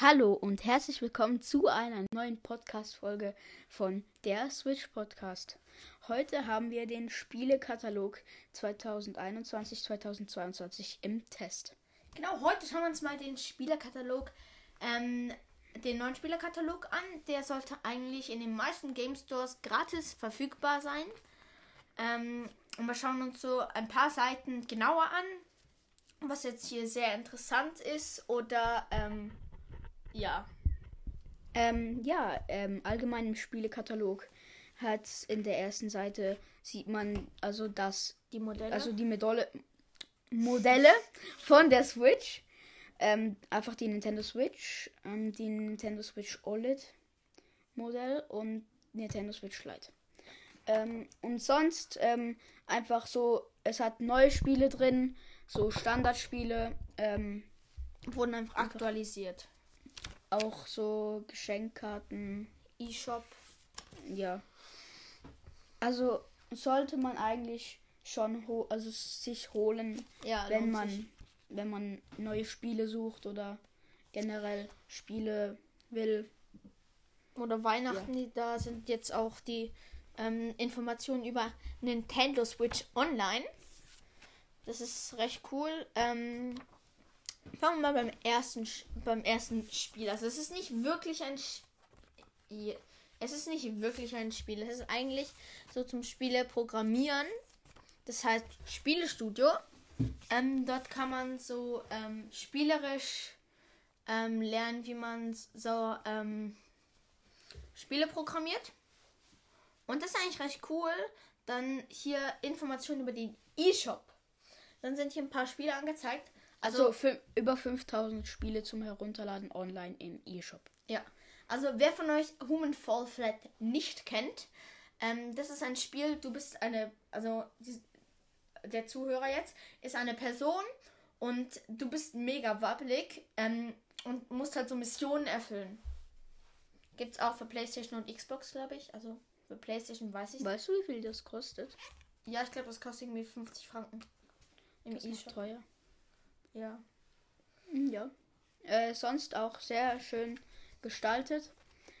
Hallo und herzlich willkommen zu einer neuen Podcast-Folge von der Switch Podcast. Heute haben wir den Spielekatalog 2021-2022 im Test. Genau, heute schauen wir uns mal den Spielerkatalog, ähm, den neuen Spielerkatalog an. Der sollte eigentlich in den meisten Game Stores gratis verfügbar sein. Ähm, und wir schauen uns so ein paar Seiten genauer an, was jetzt hier sehr interessant ist oder ähm, ja. Ähm, ja, ähm, allgemein im Spielekatalog hat in der ersten Seite sieht man also das Die Modelle. also die Modelle Modelle von der Switch. Ähm, einfach die Nintendo Switch, ähm, die Nintendo Switch OLED Modell und Nintendo Switch Lite. Ähm, und sonst ähm, einfach so, es hat neue Spiele drin, so Standardspiele, ähm, wurden einfach aktualisiert. Auch so Geschenkkarten, E-Shop. ja. Also sollte man eigentlich schon ho also sich holen, Ja, wenn man sich. wenn man neue Spiele sucht oder generell Spiele will. Oder Weihnachten, die, da sind jetzt auch die ähm, Informationen über Nintendo Switch Online. Das ist recht cool. Ähm, fangen wir mal beim ersten, beim ersten Spiel. Also es ist nicht wirklich ein Spiel. Es ist nicht wirklich ein Spiel. Es ist eigentlich so zum Spiele programmieren. Das heißt Spielestudio. Ähm, dort kann man so ähm, spielerisch ähm, lernen, wie man so ähm, Spiele programmiert. Und das ist eigentlich recht cool. Dann hier Informationen über den E-Shop. Dann sind hier ein paar Spiele angezeigt. Also Also, fü- über 5000 Spiele zum Herunterladen online im eShop. ja. Also, wer von euch Human Fall Flat nicht kennt, ähm, das ist ein Spiel, du bist eine, also die, der Zuhörer jetzt ist eine Person und du bist mega wabbelig ähm, und musst halt so Missionen erfüllen. Gibt's auch für PlayStation und Xbox, glaube ich. Also für PlayStation weiß ich Weißt du, wie viel das kostet? Ja, ich glaube, das kostet irgendwie 50 Franken. Im Das ist noch E-Shop. teuer. Ja. Ja. Äh, sonst auch sehr schön gestaltet.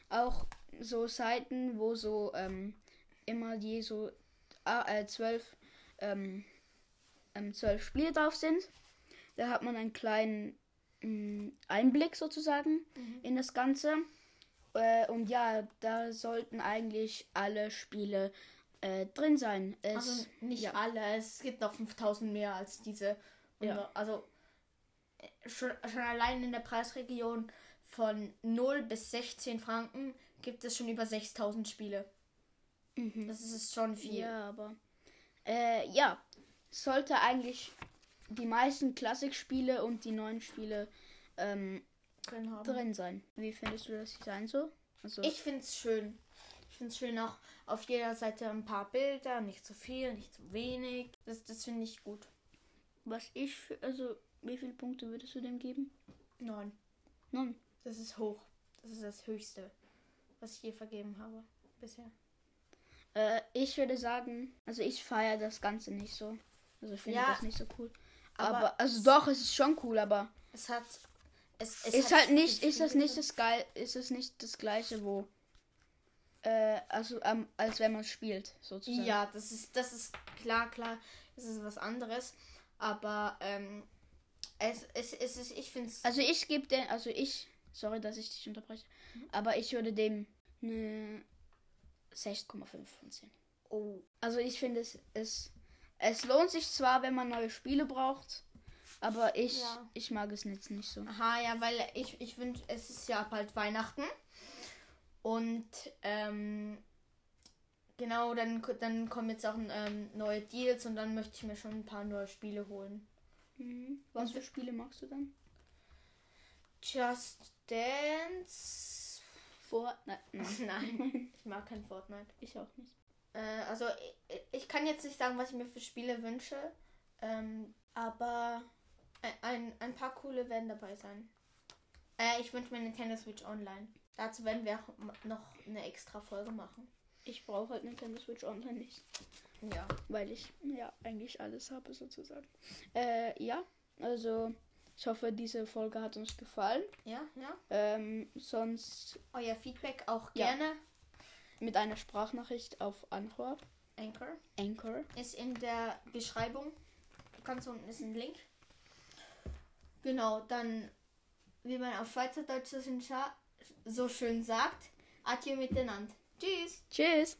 Auch so Seiten, wo so ähm, immer je so ah, äh, zwölf, ähm, ähm, zwölf Spiele drauf sind. Da hat man einen kleinen mh, Einblick sozusagen in das Ganze. Äh, und ja, da sollten eigentlich alle Spiele äh, drin sein. Es, Also nicht ja. alle, es gibt noch 5000 mehr als diese. Ja. Also schon, schon allein in der Preisregion von 0 bis 16 Franken gibt es schon über 6000 Spiele. Mhm. Das ist schon viel. Ja, aber äh, ja, sollte eigentlich die meisten Klassikspiele und die neuen Spiele ähm, Drin haben. drin sein. Wie findest du das Design so? Also, Ich finde es schön. Ich finde es schön auch auf jeder Seite ein paar Bilder, nicht zu viel, nicht zu wenig. Das, das finde ich gut. was ich also wie viele Punkte würdest du dem geben? Neun. Neun. Das ist hoch. Das ist das Höchste, was ich je vergeben habe bisher. Äh, ich würde sagen, also ich feiere das Ganze nicht so. Also ich finde Ja, das nicht so cool. Aber, aber also doch, es ist schon cool, aber Es hat. Es, es ist halt nicht, ist das nicht das geil, ist das nicht das gleiche, wo äh, also ähm, als wenn man spielt, sozusagen. Ja, das ist, das ist klar, klar. Es ist was anderes. Aber ähm, es, es, es ist, ich finde es. Also ich gebe den, also ich, sorry, dass ich dich unterbreche, aber ich würde dem eine 6,5 von 10. Oh. Also ich finde es, es, es lohnt sich zwar, wenn man neue Spiele braucht, aber ich, Ja. ich mag es jetzt nicht so. Aha, ja, weil ich, ich wünsche, es ist ja bald Weihnachten. Und ähm, genau, dann, dann kommen jetzt auch ähm, neue Deals und dann möchte ich mir schon ein paar neue Spiele holen. Mhm. Was für Spiele magst du dann? Just Dance. Fortnite? Nein, ich mag kein Fortnite. ich auch nicht. Äh, also ich, ich kann jetzt nicht sagen, was ich mir für Spiele wünsche, ähm, aber ein, ein, paar coole werden dabei sein. Äh, ich wünsche mir Nintendo Switch Online. Dazu werden wir auch noch eine extra Folge machen. Ich brauche halt Nintendo Switch Online nicht, Ja. weil ich ja eigentlich alles habe sozusagen. Äh, ja, also Ich hoffe, diese Folge hat uns gefallen. Ja, ja. Ähm, sonst Euer Feedback auch Ja. gerne. mit einer Sprachnachricht auf Anchor. Anchor Anchor. ist in der Beschreibung. Ganz unten ist ein Link. Genau, dann, wie man auf Schweizerdeutsch so schön, scha- so schön sagt, Adieu miteinander. Tschüss. Tschüss.